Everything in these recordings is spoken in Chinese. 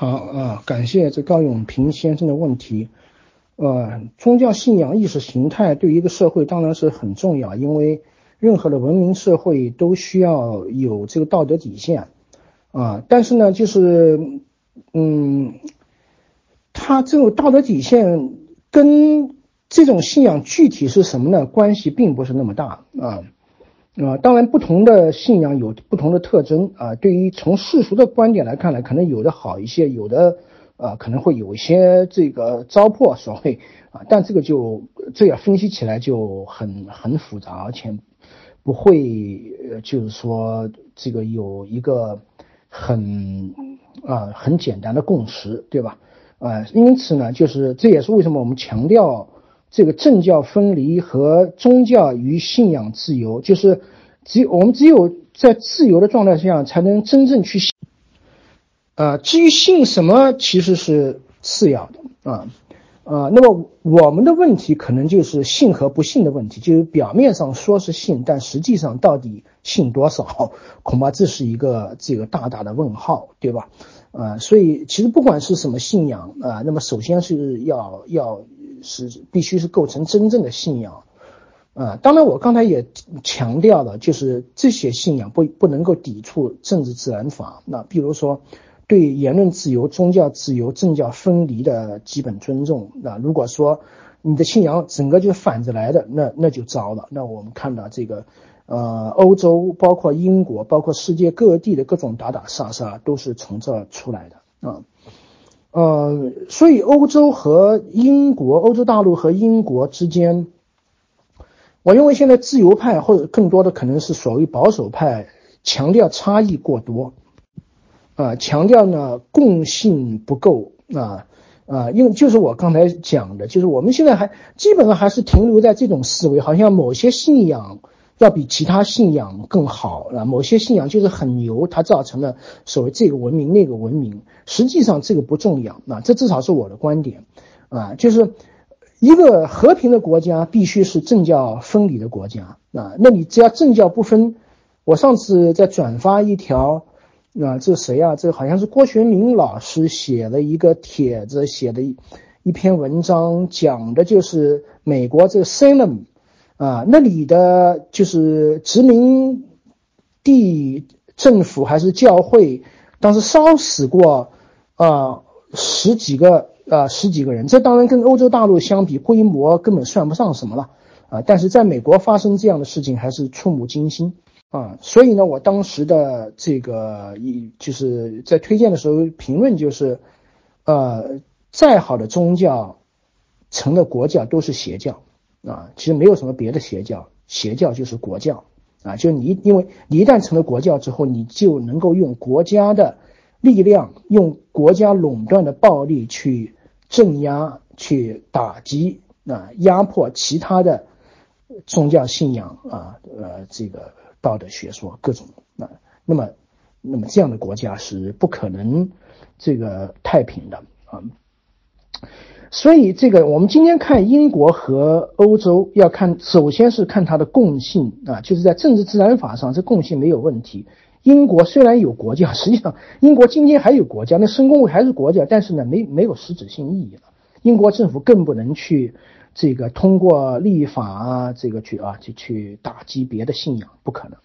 好啊，感谢这高永平先生的问题。呃，宗教信仰、意识形态对一个社会当然是很重要，因为任何的文明社会都需要有这个道德底线啊。但是呢，就是嗯，它这种道德底线跟这种信仰具体是什么呢？关系并不是那么大啊。啊，当然，不同的信仰有不同的特征啊。对于从世俗的观点来看呢，可能有的好一些，有的啊可能会有一些这个糟粕所谓啊。但这个就这样分析起来就很很复杂，而且不会就是说这个有一个很啊很简单的共识，对吧？啊，因此呢，就是这也是为什么我们强调。这个政教分离和宗教与信仰自由，就是只有我们只有在自由的状态下，才能真正去信。呃，至于信什么，其实是次要的啊啊。那么我们的问题可能就是信和不信的问题，就是表面上说是信，但实际上到底信多少，恐怕这是一个这个大大的问号，对吧？啊，所以其实不管是什么信仰啊，那么首先是要要。是必须是构成真正的信仰，啊，当然我刚才也强调了，就是这些信仰不不能够抵触政治自然法。那比如说，对言论自由、宗教自由、政教分离的基本尊重。那如果说你的信仰整个就反着来的，那那就糟了。那我们看到这个，呃，欧洲包括英国，包括世界各地的各种打打杀杀，都是从这出来的啊。呃，所以欧洲和英国，欧洲大陆和英国之间，我认为现在自由派或者更多的可能是所谓保守派，强调差异过多，啊，强调呢共性不够啊啊，因为就是我刚才讲的，就是我们现在还基本上还是停留在这种思维，好像某些信仰。要比其他信仰更好啊！某些信仰就是很牛，它造成了所谓这个文明那个文明。实际上这个不重要啊，这至少是我的观点啊，就是一个和平的国家必须是政教分离的国家啊。那你只要政教不分，我上次在转发一条啊，这谁啊？这好像是郭学明老师写了一个帖子，写的一一篇文章，讲的就是美国这个 Salem。啊，那里的就是殖民地政府还是教会，当时烧死过啊十几个啊十几个人，这当然跟欧洲大陆相比，规模根本算不上什么了啊。但是在美国发生这样的事情还是触目惊心啊。所以呢，我当时的这个一就是在推荐的时候评论就是，呃，再好的宗教成了国教都是邪教。啊，其实没有什么别的邪教，邪教就是国教啊。就你，因为你一旦成了国教之后，你就能够用国家的力量，用国家垄断的暴力去镇压、去打击、啊压迫其他的宗教信仰啊，呃，这个道德学说各种啊。那么，那么这样的国家是不可能这个太平的啊。所以，这个我们今天看英国和欧洲，要看首先是看它的共性啊，就是在政治自然法上，这共性没有问题。英国虽然有国教，实际上英国今天还有国教，那申公会还是国教，但是呢，没没有实质性意义了。英国政府更不能去这个通过立法啊，这个去啊，去去打击别的信仰，不可能。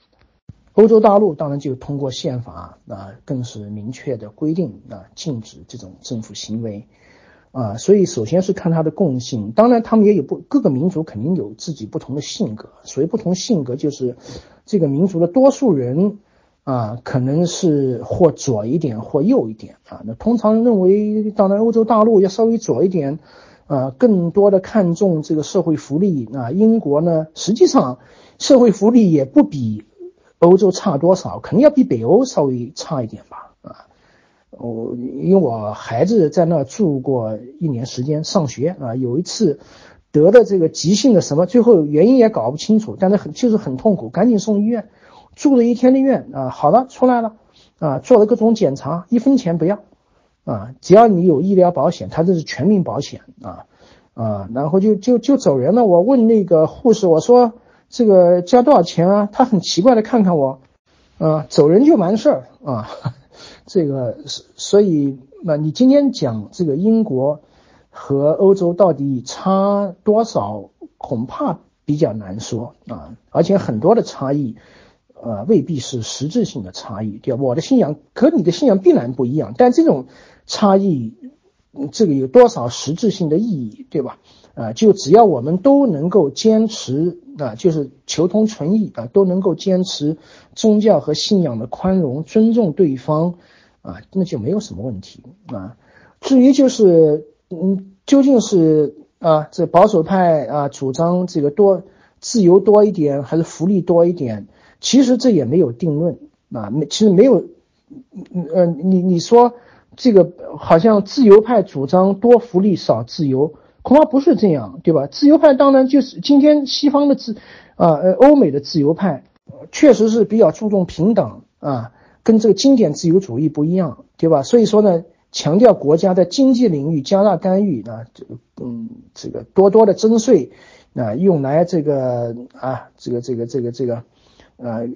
欧洲大陆当然就通过宪法啊，更是明确的规定啊，禁止这种政府行为。啊，所以首先是看它的共性，当然他们也有不各个民族肯定有自己不同的性格，所谓不同性格就是这个民族的多数人啊，可能是或左一点或右一点啊。那通常认为，当然欧洲大陆要稍微左一点，啊，更多的看重这个社会福利啊。英国呢，实际上社会福利也不比欧洲差多少，肯定要比北欧稍微差一点吧。我因为我孩子在那住过一年时间上学啊，有一次得的这个急性的什么，最后原因也搞不清楚，但是很就是很痛苦，赶紧送医院，住了一天的院啊，好了出来了啊，做了各种检查，一分钱不要啊，只要你有医疗保险，他这是全民保险啊啊，然后就就就走人了。我问那个护士，我说这个交多少钱啊？他很奇怪的看看我，啊，走人就完事儿啊。这个所以那你今天讲这个英国和欧洲到底差多少，恐怕比较难说啊，而且很多的差异，呃，未必是实质性的差异，对吧？我的信仰和你的信仰必然不一样，但这种差异，这个有多少实质性的意义，对吧？啊，就只要我们都能够坚持啊，就是求同存异啊，都能够坚持宗教和信仰的宽容、尊重对方啊，那就没有什么问题啊。至于就是嗯，究竟是啊，这保守派啊主张这个多自由多一点，还是福利多一点？其实这也没有定论啊，没其实没有，嗯呃，你你说这个好像自由派主张多福利少自由。恐怕不是这样，对吧？自由派当然就是今天西方的自，啊呃欧美的自由派，确实是比较注重平等啊，跟这个经典自由主义不一样，对吧？所以说呢，强调国家在经济领域加大干预啊，这个嗯这个多多的征税啊，用来这个啊这个这个这个这个，呃呃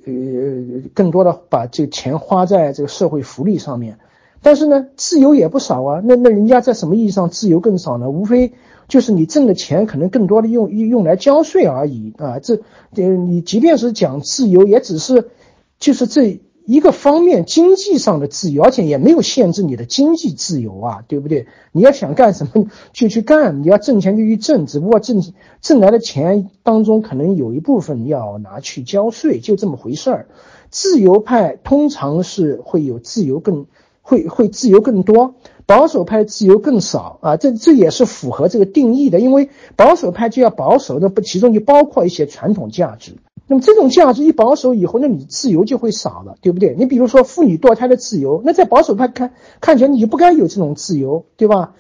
更多的把这个钱花在这个社会福利上面，但是呢，自由也不少啊，那那人家在什么意义上自由更少呢？无非就是你挣的钱可能更多的用用来交税而已啊，这呃你即便是讲自由，也只是就是这一个方面经济上的自由，而且也没有限制你的经济自由啊，对不对？你要想干什么 就去干，你要挣钱就去挣，只不过挣挣来的钱当中可能有一部分要拿去交税，就这么回事儿。自由派通常是会有自由更会会自由更多。保守派自由更少啊，这这也是符合这个定义的，因为保守派就要保守，那不其中就包括一些传统价值。那么这种价值一保守以后，那你自由就会少了，对不对？你比如说妇女堕胎的自由，那在保守派看看起来你就不该有这种自由，对吧？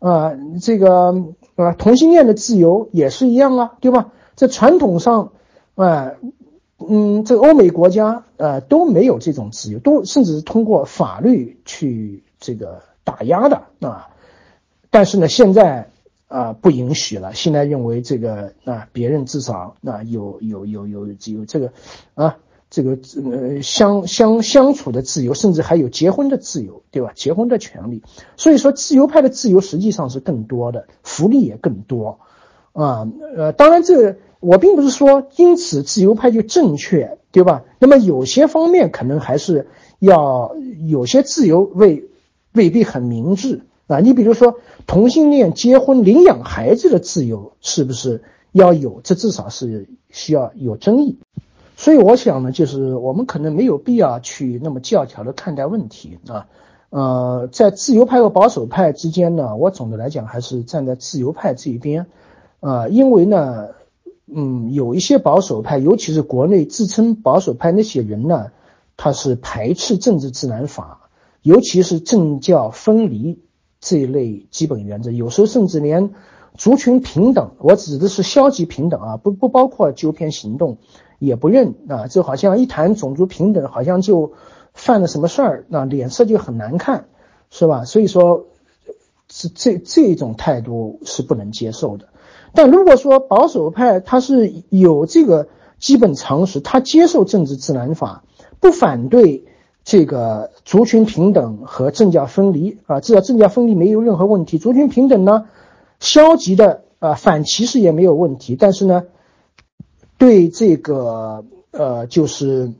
啊，这个啊同性恋的自由也是一样啊，对吧？在传统上，啊，嗯，这个欧美国家啊都没有这种自由，都甚至是通过法律去这个。打压的啊，但是呢，现在啊不允许了。现在认为这个啊，别人至少啊有有有有有这个啊这个呃相相相处的自由，甚至还有结婚的自由，对吧？结婚的权利。所以说，自由派的自由实际上是更多的，福利也更多啊。呃，当然这我并不是说因此自由派就正确，对吧？那么有些方面可能还是要有些自由未。未必很明智啊！你比如说同性恋结婚、领养孩子的自由，是不是要有？这至少是需要有争议。所以我想呢，就是我们可能没有必要去那么教条的看待问题啊。呃，在自由派和保守派之间呢，我总的来讲还是站在自由派这一边啊，因为呢，嗯，有一些保守派，尤其是国内自称保守派那些人呢，他是排斥政治自然法。尤其是政教分离这一类基本原则，有时候甚至连族群平等，我指的是消极平等啊，不不包括纠偏行动，也不认啊，就好像一谈种族平等，好像就犯了什么事儿，那脸色就很难看，是吧？所以说，是这这种态度是不能接受的。但如果说保守派他是有这个基本常识，他接受政治自然法，不反对。这个族群平等和政教分离啊，至少政教分离没有任何问题。族群平等呢，消极的啊反歧视也没有问题。但是呢，对这个呃就是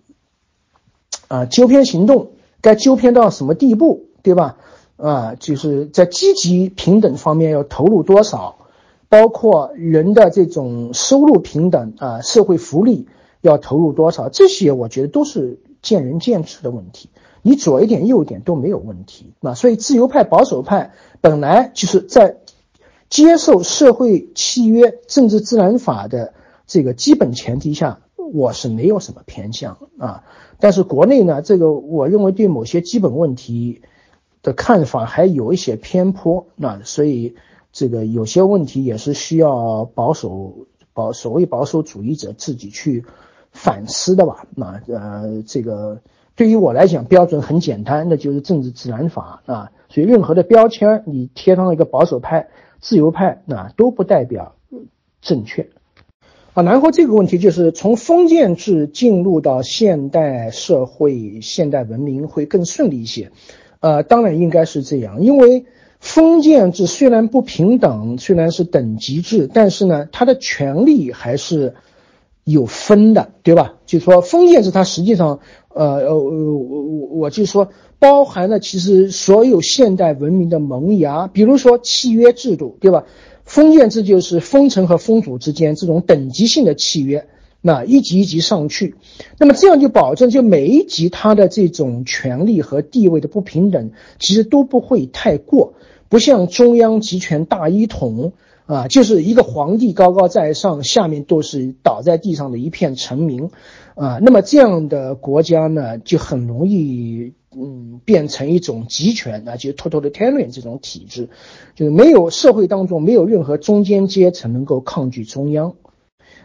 啊纠偏行动该纠偏到什么地步，对吧？啊，就是在积极平等方面要投入多少，包括人的这种收入平等啊，社会福利要投入多少，这些我觉得都是。见仁见智的问题，你左一点右一点都没有问题啊。所以自由派、保守派本来就是在接受社会契约、政治自然法的这个基本前提下，我是没有什么偏向啊。但是国内呢，这个我认为对某些基本问题的看法还有一些偏颇啊，所以这个有些问题也是需要保守保所谓保守主义者自己去。反思的吧，那呃，这个对于我来讲标准很简单，那就是政治自然法啊。所以任何的标签你贴上一个保守派、自由派，那都不代表正确啊。然后这个问题就是从封建制进入到现代社会、现代文明会更顺利一些呃，当然应该是这样，因为封建制虽然不平等，虽然是等级制，但是呢，它的权利还是有分的，对吧？就说封建制它实际上，呃呃呃，我我我就说包含了其实所有现代文明的萌芽，比如说契约制度，对吧？封建制就是封臣和封主之间这种等级性的契约，那一级一级上去，那么这样就保证就每一级他的这种权力和地位的不平等，其实都不会太过，不像中央集权大一统啊，就是一个皇帝高高在上，下面都是倒在地上的一片臣民，啊，那么这样的国家呢，就很容易。嗯，变成一种集权啊，就 totalitarian 这种体制，就是没有社会当中没有任何中间阶层能够抗拒中央，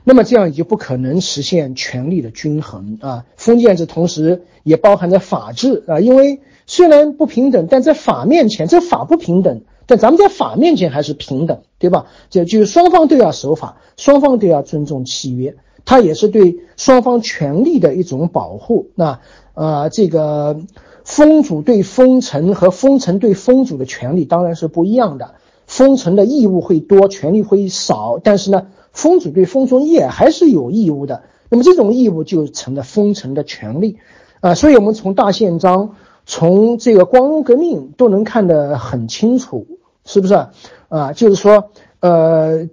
那么这样也就不可能实现权力的均衡啊。封建制同时也包含着法治啊，因为虽然不平等，但在法面前，这法不平等，但咱们在法面前还是平等，对吧？这就是双方都要守法，双方都要尊重契约，它也是对双方权利的一种保护。那呃，这个。封主对封臣和封臣对封主的权利当然是不一样的，封臣的义务会多，权利会少。但是呢，封主对封中也还是有义务的。那么这种义务就成了封臣的权利，啊，所以我们从大宪章，从这个光荣革命都能看得很清楚，是不是？啊，就是说，呃，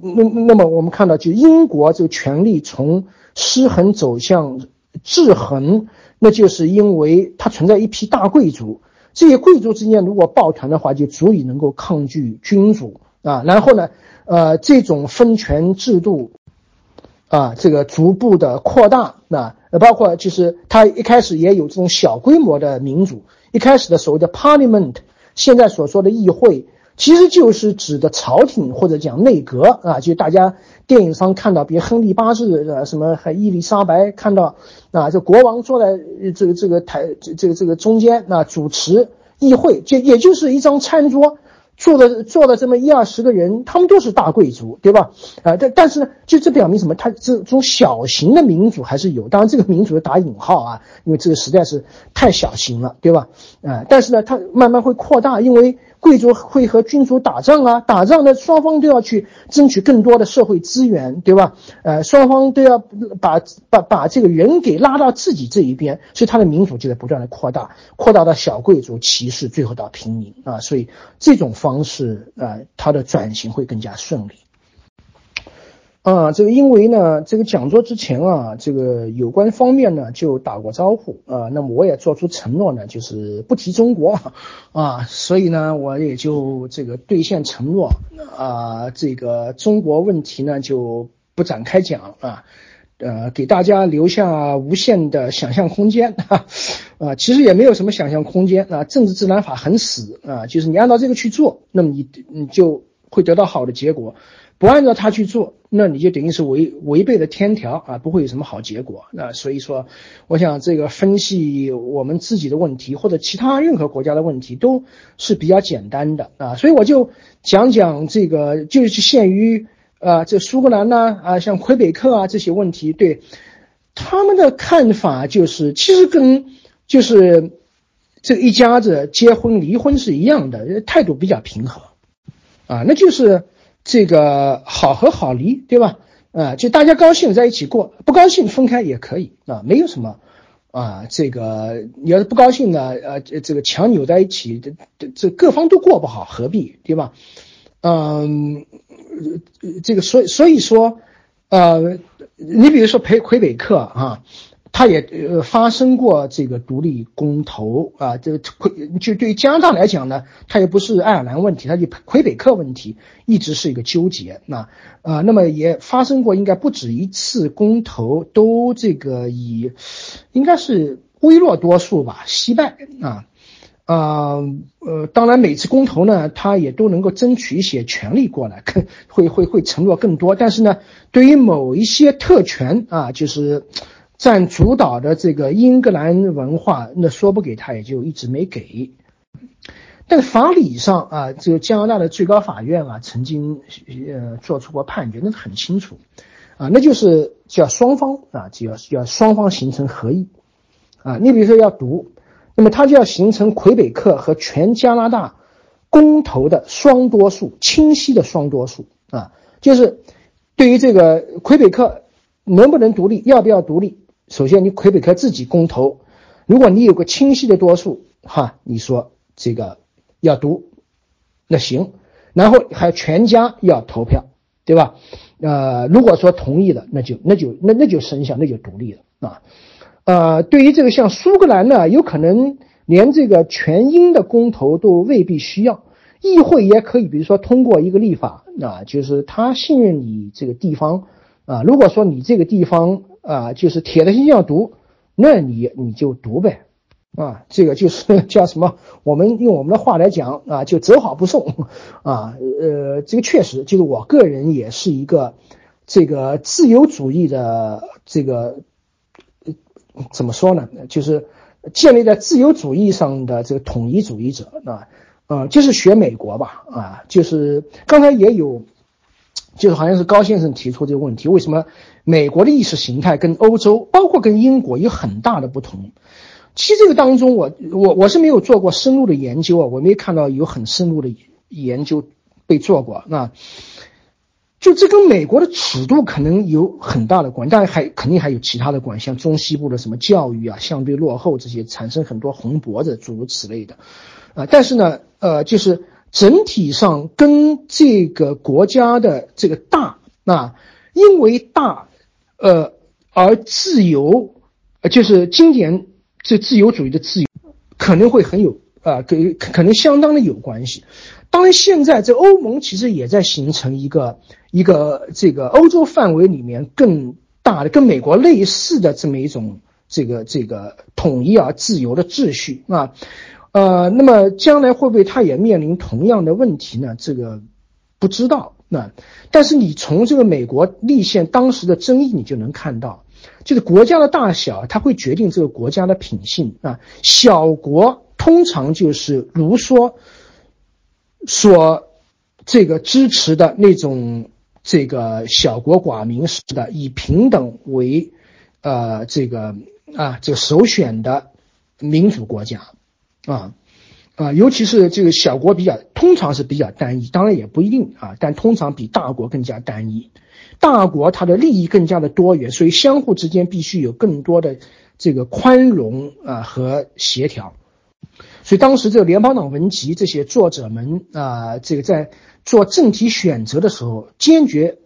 那那么我们看到，就英国这个权力从失衡走向制衡。那就是因为它存在一批大贵族，这些贵族之间如果抱团的话，就足以能够抗拒君主啊。然后呢，呃，这种分权制度，啊，这个逐步的扩大，那包括就是它一开始也有这种小规模的民主，一开始的所谓的 Parliament，现在所说的议会。其实就是指的朝廷或者讲内阁啊，就大家电影上看到，比如亨利八世呃什么还伊丽莎白看到啊，这国王坐在这个这个台这个这个中间啊主持议会，就也就是一张餐桌。做的做了这么一二十个人，他们都是大贵族，对吧？啊，但但是呢，就这表明什么？他这种小型的民主还是有，当然这个民主打引号啊，因为这个实在是太小型了，对吧？啊，但是呢，它慢慢会扩大，因为贵族会和君主打仗啊，打仗的，双方都要去争取更多的社会资源，对吧？呃，双方都要把把把这个人给拉到自己这一边，所以他的民主就在不断的扩大，扩大到小贵族、骑士，最后到平民啊，所以这种方。方式啊，它的转型会更加顺利啊。这个因为呢，这个讲座之前啊，这个有关方面呢就打过招呼啊。那么我也做出承诺呢，就是不提中国啊。所以呢，我也就这个兑现承诺啊。这个中国问题呢就不展开讲啊。呃，给大家留下无限的想象空间啊，啊，其实也没有什么想象空间啊。政治自然法很死啊，就是你按照这个去做，那么你你就会得到好的结果；不按照他去做，那你就等于是违违背了天条啊，不会有什么好结果。那所以说，我想这个分析我们自己的问题或者其他任何国家的问题都是比较简单的啊，所以我就讲讲这个，就是限于。啊，这苏格兰呢，啊，像魁北克啊这些问题，对他们的看法就是，其实跟就是这一家子结婚离婚是一样的，态度比较平和，啊，那就是这个好合好离，对吧？啊，就大家高兴在一起过，不高兴分开也可以啊，没有什么啊，这个你要是不高兴呢，呃，这个强扭在一起，这这各方都过不好，何必，对吧？嗯。这个所以所以说，呃，你比如说魁魁北克啊，他也呃发生过这个独立公投啊，这个魁就对于加拿大来讲呢，它也不是爱尔兰问题，它就魁北克问题一直是一个纠结。那啊，那么也发生过应该不止一次公投，都这个以应该是微弱多数吧惜败啊。啊，呃，当然，每次公投呢，他也都能够争取一些权利过来，会会会承诺更多。但是呢，对于某一些特权啊，就是占主导的这个英格兰文化，那说不给他，也就一直没给。但法理上啊，这个加拿大的最高法院啊，曾经呃做出过判决，那是很清楚啊，那就是叫双方啊，就要要双方形成合意啊。你比如说要读。那么它就要形成魁北克和全加拿大公投的双多数，清晰的双多数啊，就是对于这个魁北克能不能独立，要不要独立，首先你魁北克自己公投，如果你有个清晰的多数，哈，你说这个要独，那行，然后还全家要投票，对吧？呃，如果说同意了，那就那就那那就生效，那就独立了啊。呃，对于这个像苏格兰呢，有可能连这个全英的公投都未必需要，议会也可以，比如说通过一个立法啊，就是他信任你这个地方啊。如果说你这个地方啊，就是铁的心要读，那你你就读呗啊。这个就是 叫什么？我们用我们的话来讲啊，就走好不送啊。呃，这个确实就是我个人也是一个这个自由主义的这个。怎么说呢？就是建立在自由主义上的这个统一主义者啊，呃，就是学美国吧，啊，就是刚才也有，就是好像是高先生提出这个问题，为什么美国的意识形态跟欧洲，包括跟英国有很大的不同？其实这个当中，我我我是没有做过深入的研究啊，我没看到有很深入的研究被做过那。就这跟美国的尺度可能有很大的关，但还肯定还有其他的关，像中西部的什么教育啊，相对落后这些，产生很多红脖子，诸如此类的，啊，但是呢，呃，就是整体上跟这个国家的这个大，啊，因为大，呃，而自由，呃，就是经典这自由主义的自由，可能会很有啊，给可能相当的有关系。当然，现在这欧盟其实也在形成一个一个这个欧洲范围里面更大的、跟美国类似的这么一种这个这个统一而自由的秩序啊，呃，那么将来会不会它也面临同样的问题呢？这个不知道。那但是你从这个美国立宪当时的争议，你就能看到，就是国家的大小，它会决定这个国家的品性啊。小国通常就是如说。所这个支持的那种这个小国寡民式的以平等为呃这个啊这个首选的民主国家啊啊，尤其是这个小国比较通常是比较单一，当然也不一定啊，但通常比大国更加单一。大国它的利益更加的多元，所以相互之间必须有更多的这个宽容啊和协调。所以当时这个联邦党文集这些作者们啊，这个在做政体选择的时候，坚决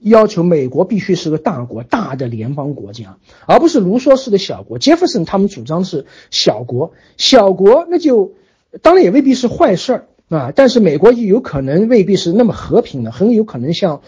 要求美国必须是个大国、大的联邦国家，而不是卢梭式的小国。杰弗森他们主张是小国，小国那就当然也未必是坏事儿啊，但是美国也有可能未必是那么和平的，很有可能像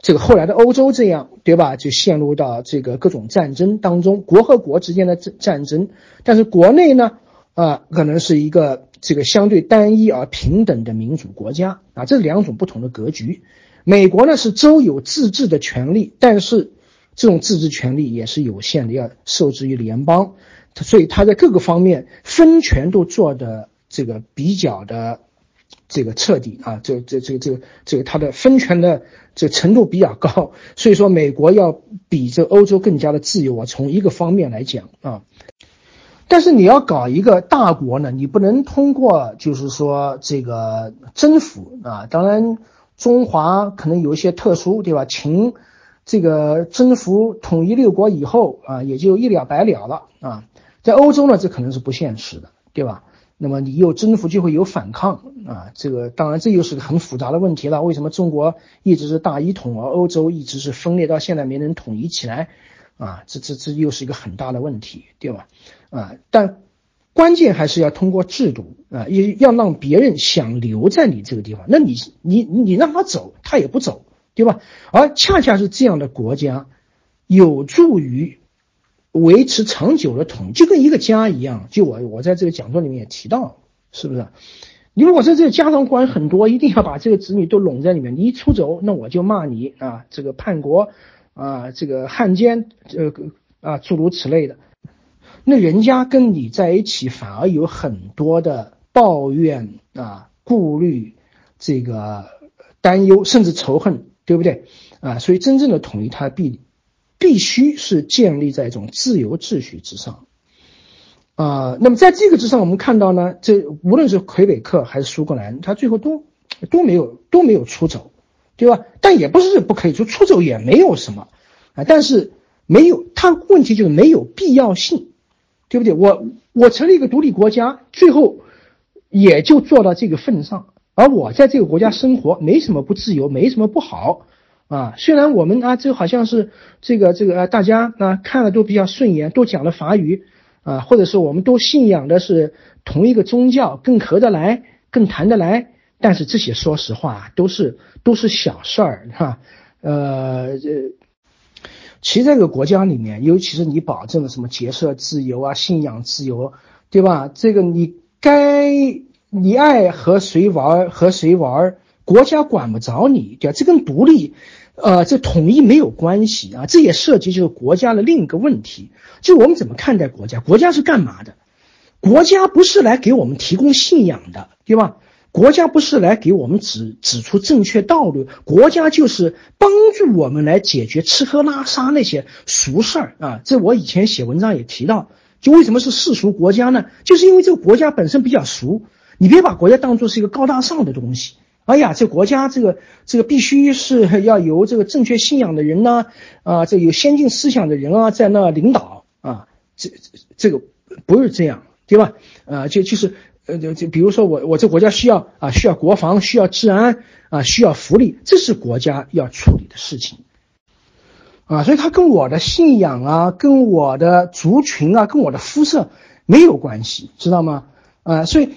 这个后来的欧洲这样，对吧？就陷入到这个各种战争当中，国和国之间的战战争，但是国内呢？啊，可能是一个这个相对单一而平等的民主国家啊，这是两种不同的格局。美国呢是州有自治的权利，但是这种自治权利也是有限的，要受制于联邦，所以它在各个方面分权都做的这个比较的这个彻底啊，这这这这这个它的分权的这程度比较高，所以说美国要比这欧洲更加的自由啊，从一个方面来讲啊。但是你要搞一个大国呢，你不能通过就是说这个征服啊。当然，中华可能有一些特殊，对吧？秦这个征服统一六国以后啊，也就一了百了了啊。在欧洲呢，这可能是不现实的，对吧？那么你有征服就会有反抗啊。这个当然这又是个很复杂的问题了。为什么中国一直是大一统，而欧洲一直是分裂到现在没能统一起来？啊，这这这又是一个很大的问题，对吧？啊，但关键还是要通过制度啊，也要让别人想留在你这个地方。那你你你让他走，他也不走，对吧？而恰恰是这样的国家，有助于维持长久的统，就跟一个家一样。就我我在这个讲座里面也提到，是不是？你如果在这个家长管很多，一定要把这个子女都拢在里面，你一出走，那我就骂你啊，这个叛国。啊，这个汉奸，这个啊，诸如此类的，那人家跟你在一起，反而有很多的抱怨啊、顾虑、这个担忧，甚至仇恨，对不对？啊，所以真正的统一，它必必须是建立在一种自由秩序之上。啊，那么在这个之上，我们看到呢，这无论是魁北克还是苏格兰，他最后都都没有都没有出走，对吧？但也不是不可以出，出走也没有什么啊，但是没有，他问题就是没有必要性，对不对？我我成立一个独立国家，最后也就做到这个份上，而我在这个国家生活没什么不自由，没什么不好啊。虽然我们啊，这好像是这个这个呃，大家啊看了都比较顺眼，都讲了法语。啊，或者是我们都信仰的是同一个宗教，更合得来，更谈得来。但是这些说实话都是都是小事儿，哈。呃，这其实这个国家里面，尤其是你保证了什么结社自由啊、信仰自由，对吧？这个你该你爱和谁玩和谁玩，国家管不着你，对吧？这跟独立。呃，这统一没有关系啊，这也涉及就是国家的另一个问题，就我们怎么看待国家？国家是干嘛的？国家不是来给我们提供信仰的，对吧？国家不是来给我们指指出正确道路，国家就是帮助我们来解决吃喝拉撒那些俗事儿啊。这我以前写文章也提到，就为什么是世俗国家呢？就是因为这个国家本身比较俗，你别把国家当做是一个高大上的东西。哎呀，这国家这个这个必须是 要由这个正确信仰的人呢，啊，这有先进思想的人啊，在那领导啊，这这个不是这样，对吧？啊，就就是呃，就就比如说我我这国家需要啊，需要国防，需要治安啊，需要福利，这是国家要处理的事情啊，所以它跟我的信仰啊，跟我的族群啊，跟我的肤色没有关系，知道吗？啊，所以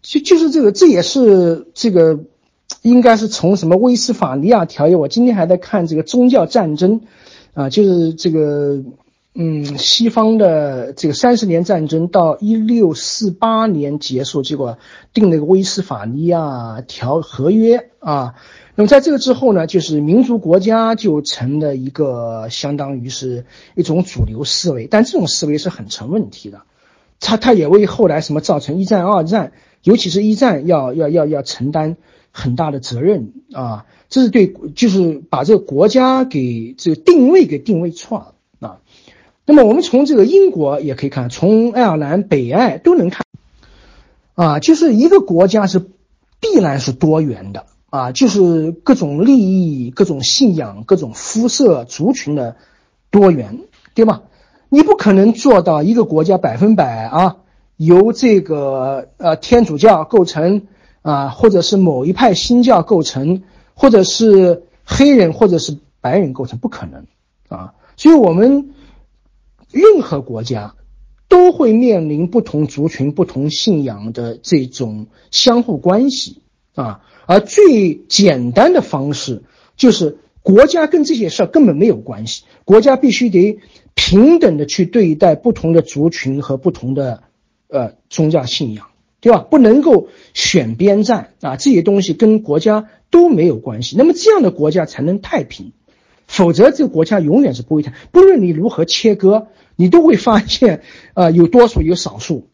就就是这个，这也是这个。应该是从什么威斯法尼亚条约？我今天还在看这个宗教战争，啊，就是这个，嗯，西方的这个三十年战争到一六四八年结束，结果定了个威斯法尼亚条合约啊。那么在这个之后呢，就是民族国家就成了一个相当于是一种主流思维，但这种思维是很成问题的，它它也为后来什么造成一战、二战，尤其是一战要要要要承担。很大的责任啊，这是对，就是把这个国家给这个定位给定位错了啊。那么我们从这个英国也可以看，从爱尔兰、北爱都能看啊，就是一个国家是必然是多元的啊，就是各种利益、各种信仰、各种肤色、族群的多元，对吧？你不可能做到一个国家百分百啊由这个呃天主教构成。啊，或者是某一派新教构成，或者是黑人或者是白人构成，不可能啊！所以，我们任何国家都会面临不同族群、不同信仰的这种相互关系啊。而最简单的方式就是，国家跟这些事儿根本没有关系，国家必须得平等的去对待不同的族群和不同的呃宗教信仰。对吧？不能够选边站啊，这些东西跟国家都没有关系。那么这样的国家才能太平，否则这个国家永远是不会太。不论你如何切割，你都会发现啊，有多数有少数，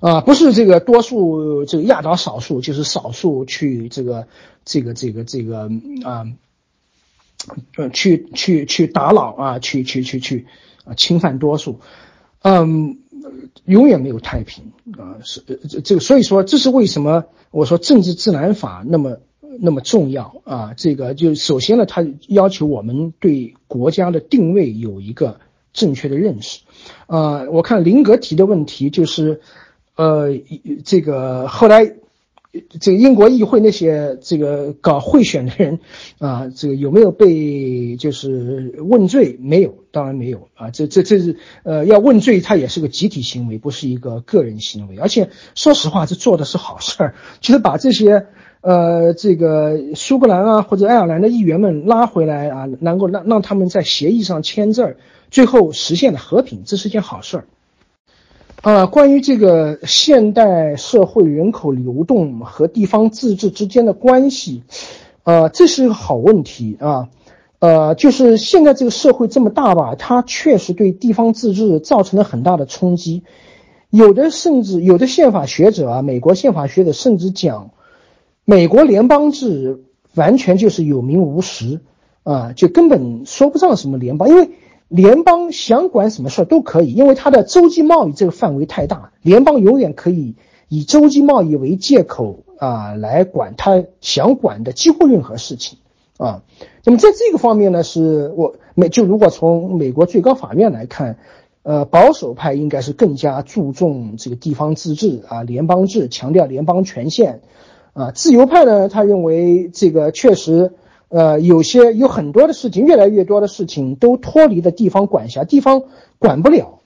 啊，不是这个多数这个压倒少数，就是少数去这个这个这个这个啊，呃去去去打扰啊，去去去去啊，侵犯多数，嗯。永远没有太平啊！是这这个，所以说这是为什么我说政治自然法那么那么重要啊！这个就首先呢，它要求我们对国家的定位有一个正确的认识啊。我看林格提的问题就是，呃，这个后来。这个英国议会那些这个搞贿选的人啊，这个有没有被就是问罪？没有，当然没有啊。这这这是呃要问罪，他也是个集体行为，不是一个个人行为。而且说实话，这做的是好事儿，就是把这些呃这个苏格兰啊或者爱尔兰的议员们拉回来啊，能够让让他们在协议上签字儿，最后实现了和平，这是件好事儿。啊，关于这个现代社会人口流动和地方自治之间的关系，呃，这是一个好问题啊。呃，就是现在这个社会这么大吧，它确实对地方自治造成了很大的冲击。有的甚至有的宪法学者啊，美国宪法学者甚至讲，美国联邦制完全就是有名无实啊，就根本说不上什么联邦，因为联邦想管什么事儿都可以，因为它的洲际贸易这个范围太大，联邦永远可以以洲际贸易为借口啊来管他想管的几乎任何事情啊。那么在这个方面呢，是我美就如果从美国最高法院来看，呃，保守派应该是更加注重这个地方自治啊，联邦制，强调联邦权限啊。自由派呢，他认为这个确实。呃，有些有很多的事情，越来越多的事情都脱离了地方管辖，地方管不了，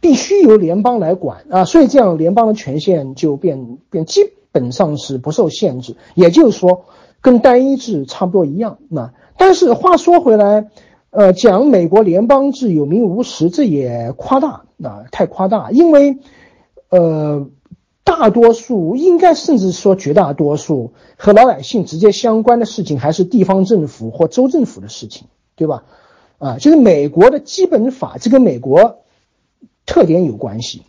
必须由联邦来管啊，所以这样联邦的权限就变变基本上是不受限制，也就是说跟单一制差不多一样。那但是话说回来，呃，讲美国联邦制有名无实，这也夸大啊，太夸大，因为呃。大多数应该甚至说绝大多数和老百姓直接相关的事情，还是地方政府或州政府的事情，对吧？啊，就是美国的基本法，这跟美国特点有关系，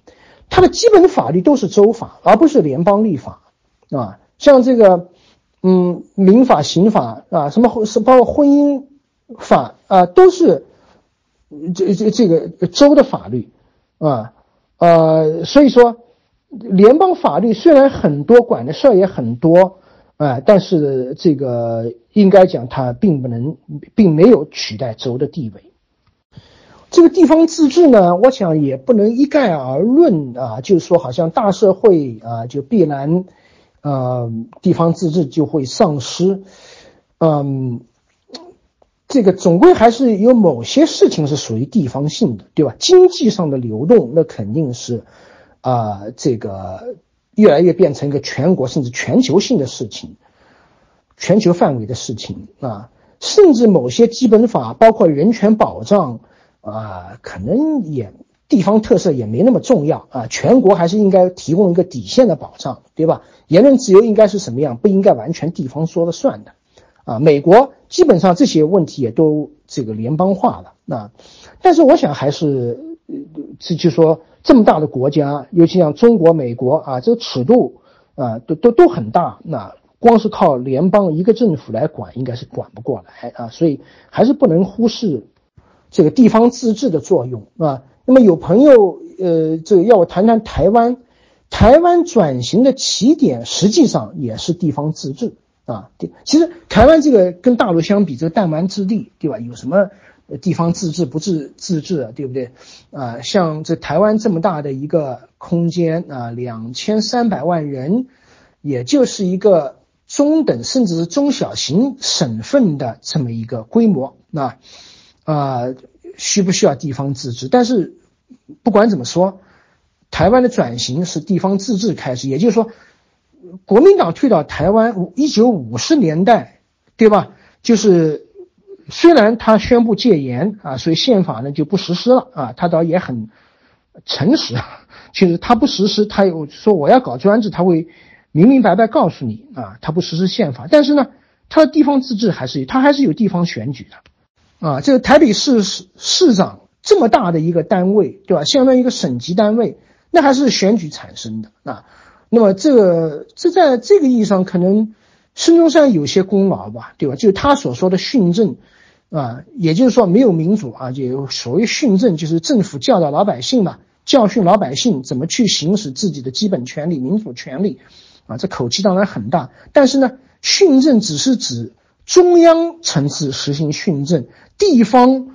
它的基本法律都是州法，而不是联邦立法啊。像这个，嗯，民法、刑法啊，什么是包括婚姻法啊，都是这这这个州的法律啊，呃，所以说。联邦法律虽然很多，管的事儿也很多，啊，但是这个应该讲它并不能，并没有取代州的地位。这个地方自治呢，我想也不能一概而论啊，就是说好像大社会啊就必然，呃，地方自治就会丧失。嗯，这个总归还是有某些事情是属于地方性的，对吧？经济上的流动，那肯定是。啊，这个越来越变成一个全国甚至全球性的事情，全球范围的事情啊，甚至某些基本法，包括人权保障啊，可能也地方特色也没那么重要啊，全国还是应该提供一个底线的保障，对吧？言论自由应该是什么样，不应该完全地方说了算的啊。美国基本上这些问题也都这个联邦化了啊，但是我想还是，这就说。这么大的国家，尤其像中国、美国啊，这个尺度啊，都都都很大。那光是靠联邦一个政府来管，应该是管不过来啊。所以还是不能忽视这个地方自治的作用啊。那么有朋友呃，这个要我谈谈台湾，台湾转型的起点实际上也是地方自治啊。其实台湾这个跟大陆相比，这个弹丸之地，对吧？有什么？地方自治不自自治，对不对？啊，像这台湾这么大的一个空间啊，两千三百万人，也就是一个中等甚至是中小型省份的这么一个规模，那啊，需不需要地方自治？但是不管怎么说，台湾的转型是地方自治开始，也就是说，国民党退到台湾，一九五十年代，对吧？就是。虽然他宣布戒严啊，所以宪法呢就不实施了啊。他倒也很诚实，其实他不实施，他有说我要搞专制，他会明明白白告诉你啊，他不实施宪法。但是呢，他的地方自治还是他还是有地方选举的啊。这个台北市市市长这么大的一个单位，对吧？相当于一个省级单位，那还是选举产生的啊。那么这个这在这个意义上，可能孙中山有些功劳吧，对吧？就他所说的训政。啊，也就是说没有民主啊，也有所谓训政，就是政府教导老百姓嘛，教训老百姓怎么去行使自己的基本权利、民主权利，啊，这口气当然很大。但是呢，训政只是指中央层次实行训政，地方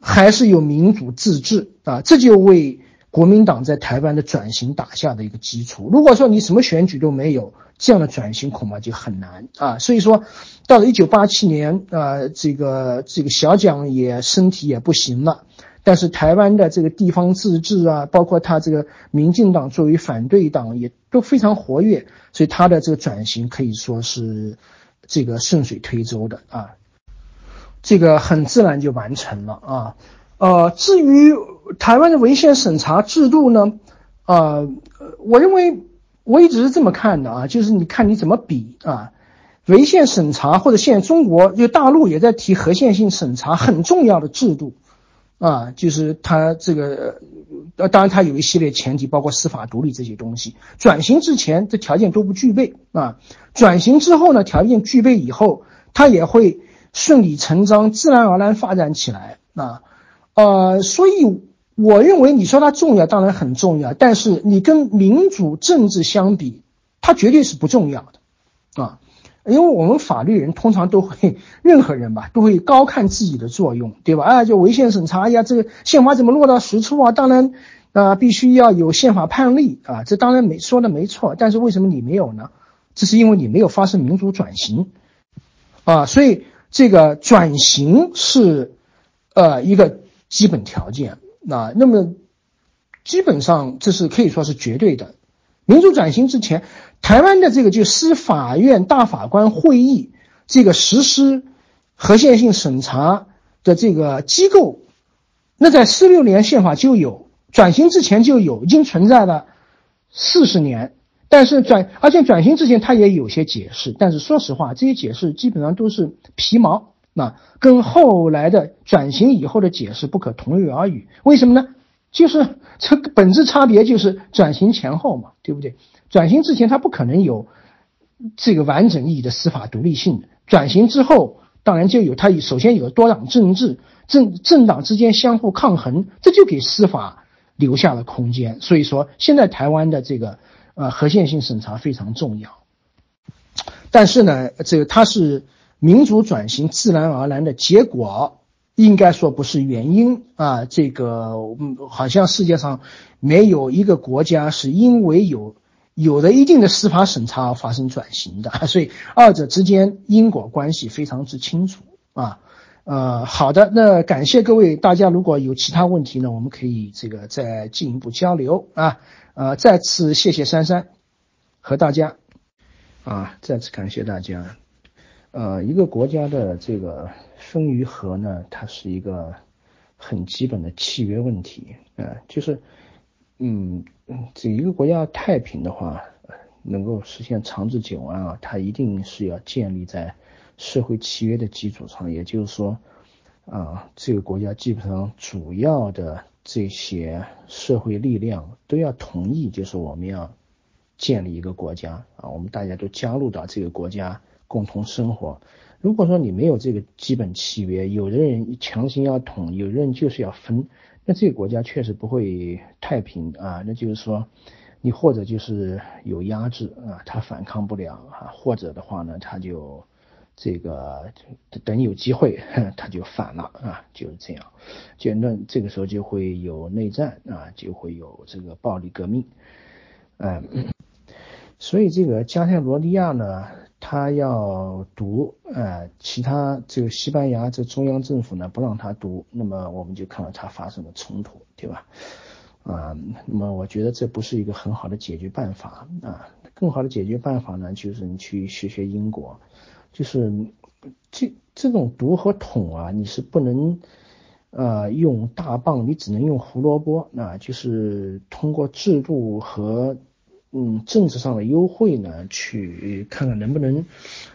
还是有民主自治啊，这就为国民党在台湾的转型打下的一个基础。如果说你什么选举都没有，这样的转型恐怕就很难啊。所以说。到了一九八七年，啊，这个这个小蒋也身体也不行了，但是台湾的这个地方自治啊，包括他这个民进党作为反对党也都非常活跃，所以他的这个转型可以说是这个顺水推舟的啊，这个很自然就完成了啊。呃，至于台湾的违宪审查制度呢，啊，我认为我一直是这么看的啊，就是你看你怎么比啊。违宪审查或者现在中国就大陆也在提合宪性审查，很重要的制度，啊，就是它这个，呃，当然它有一系列前提，包括司法独立这些东西。转型之前这条件都不具备啊，转型之后呢，条件具备以后，它也会顺理成章、自然而然发展起来啊。呃，所以我认为你说它重要，当然很重要，但是你跟民主政治相比，它绝对是不重要的啊。因为我们法律人通常都会，任何人吧都会高看自己的作用，对吧？啊，就违宪审查，哎呀，这个宪法怎么落到实处啊？当然，啊，必须要有宪法判例啊，这当然没说的没错。但是为什么你没有呢？这是因为你没有发生民主转型，啊，所以这个转型是，呃，一个基本条件啊。那么，基本上这是可以说是绝对的。民主转型之前，台湾的这个就司法院大法官会议这个实施合宪性审查的这个机构，那在四六年宪法就有，转型之前就有，已经存在了四十年。但是转，而且转型之前他也有些解释，但是说实话，这些解释基本上都是皮毛，那跟后来的转型以后的解释不可同日而语。为什么呢？就是这个本质差别就是转型前后嘛，对不对？转型之前它不可能有这个完整意义的司法独立性，转型之后当然就有它首先有多党政治，政政党之间相互抗衡，这就给司法留下了空间。所以说现在台湾的这个呃合宪性审查非常重要，但是呢，这个它是民主转型自然而然的结果。应该说不是原因啊，这个嗯，好像世界上没有一个国家是因为有有了一定的司法审查而发生转型的，所以二者之间因果关系非常之清楚啊。呃，好的，那感谢各位，大家如果有其他问题呢，我们可以这个再进一步交流啊。呃，再次谢谢珊珊和大家啊，再次感谢大家。呃，一个国家的这个。分与合呢，它是一个很基本的契约问题啊，就是，嗯，这一个国家太平的话，能够实现长治久安啊，它一定是要建立在社会契约的基础上，也就是说，啊，这个国家基本上主要的这些社会力量都要同意，就是我们要建立一个国家啊，我们大家都加入到这个国家共同生活。如果说你没有这个基本契约，有的人强行要统，有的人就是要分，那这个国家确实不会太平啊。那就是说，你或者就是有压制啊，他反抗不了啊，或者的话呢，他就这个等有机会 他就反了啊，就是这样。就那这个时候就会有内战啊，就会有这个暴力革命，嗯，所以这个加泰罗尼亚呢。他要读，呃，其他这个西班牙这中央政府呢不让他读，那么我们就看到他发生了冲突，对吧？啊，那么我觉得这不是一个很好的解决办法啊，更好的解决办法呢就是你去学学英国，就是这这种读和统啊，你是不能，呃，用大棒，你只能用胡萝卜，那就是通过制度和。嗯，政治上的优惠呢，去看看能不能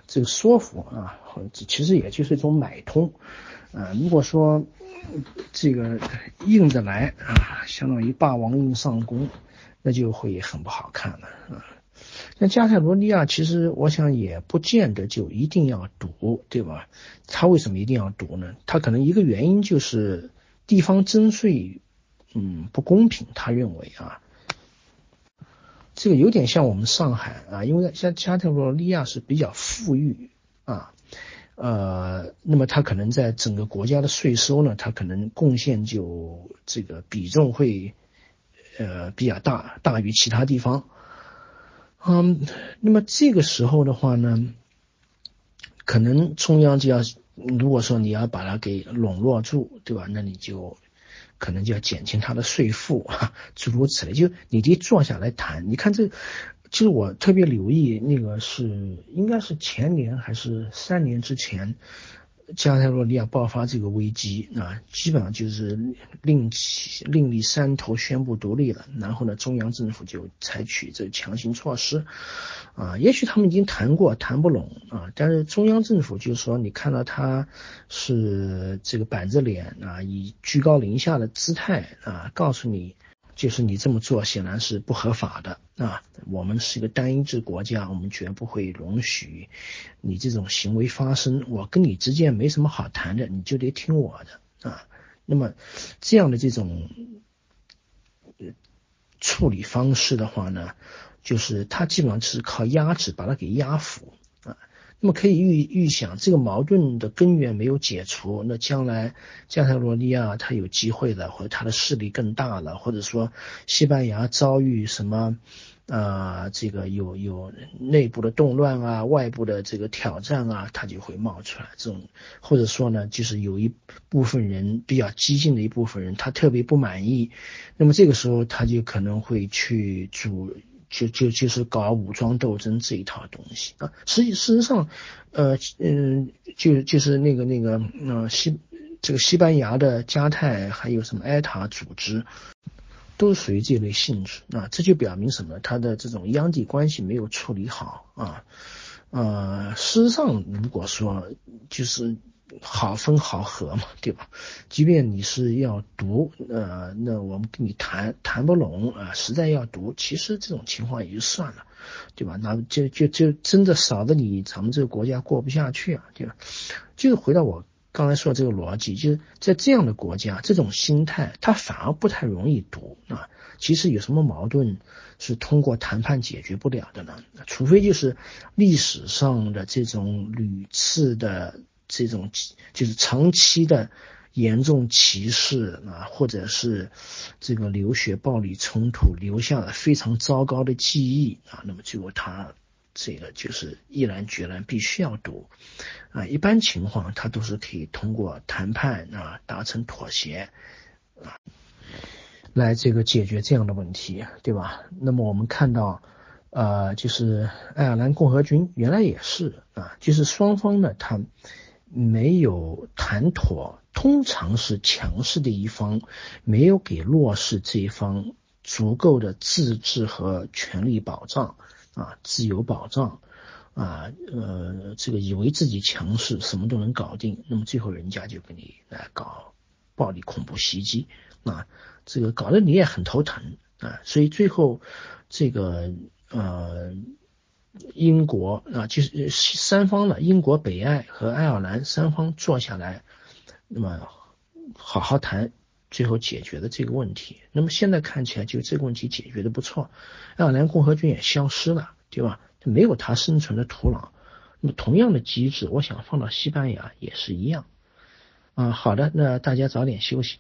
这个说服啊，其实也就是一种买通啊。如果说这个硬着来啊，相当于霸王硬上弓，那就会很不好看了啊。那加泰罗尼亚其实我想也不见得就一定要独，对吧？他为什么一定要独呢？他可能一个原因就是地方征税，嗯，不公平，他认为啊。这个有点像我们上海啊，因为像加泰罗尼亚是比较富裕啊，呃，那么它可能在整个国家的税收呢，它可能贡献就这个比重会呃比较大，大于其他地方。嗯，那么这个时候的话呢，可能中央就要，如果说你要把它给笼络住，对吧？那你就。可能就要减轻他的税负 啊，诸如此类，就你得坐下来谈。你看这，其实我特别留意那个是应该是前年还是三年之前。加泰罗尼亚爆发这个危机啊，基本上就是另起另立山头宣布独立了，然后呢，中央政府就采取这强行措施，啊，也许他们已经谈过谈不拢啊，但是中央政府就是说，你看到他是这个板着脸啊，以居高临下的姿态啊，告诉你。就是你这么做显然是不合法的啊！我们是一个单一制国家，我们绝不会容许你这种行为发生。我跟你之间没什么好谈的，你就得听我的啊！那么这样的这种处理方式的话呢，就是他基本上是靠压制把它给压服啊。那么可以预预想，这个矛盾的根源没有解除，那将来加泰罗尼亚他有机会了，或者他的势力更大了，或者说西班牙遭遇什么啊，这个有有内部的动乱啊，外部的这个挑战啊，他就会冒出来。这种或者说呢，就是有一部分人比较激进的一部分人，他特别不满意，那么这个时候他就可能会去主。就就就是搞武装斗争这一套东西啊，实际事实上，呃嗯，就就是那个那个呃西这个西班牙的加泰还有什么埃塔组织，都属于这类性质啊，这就表明什么？他的这种央地关系没有处理好啊，呃，事实上如果说就是。好分好合嘛，对吧？即便你是要读，呃，那我们跟你谈谈不拢啊，实在要读，其实这种情况也就算了，对吧？那就就就真的少的你，咱们这个国家过不下去啊，对吧？就是回到我刚才说的这个逻辑，就是在这样的国家，这种心态，它反而不太容易读啊。其实有什么矛盾是通过谈判解决不了的呢？除非就是历史上的这种屡次的。这种就是长期的严重歧视啊，或者是这个流血暴力冲突留下了非常糟糕的记忆啊，那么最后他这个就是毅然决然必须要读啊。一般情况他都是可以通过谈判啊达成妥协啊，来这个解决这样的问题，对吧？那么我们看到呃，就是爱尔兰共和军原来也是啊，就是双方呢他。没有谈妥，通常是强势的一方没有给弱势这一方足够的自治和权利保障啊，自由保障啊，呃，这个以为自己强势，什么都能搞定，那么最后人家就给你来搞暴力恐怖袭击啊，这个搞得你也很头疼啊，所以最后这个呃。英国啊，就是三方的英国、北爱和爱尔兰三方坐下来，那么好好谈，最后解决的这个问题。那么现在看起来，就这个问题解决的不错，爱尔兰共和军也消失了，对吧？没有它生存的土壤。那么同样的机制，我想放到西班牙也是一样。啊，好的，那大家早点休息。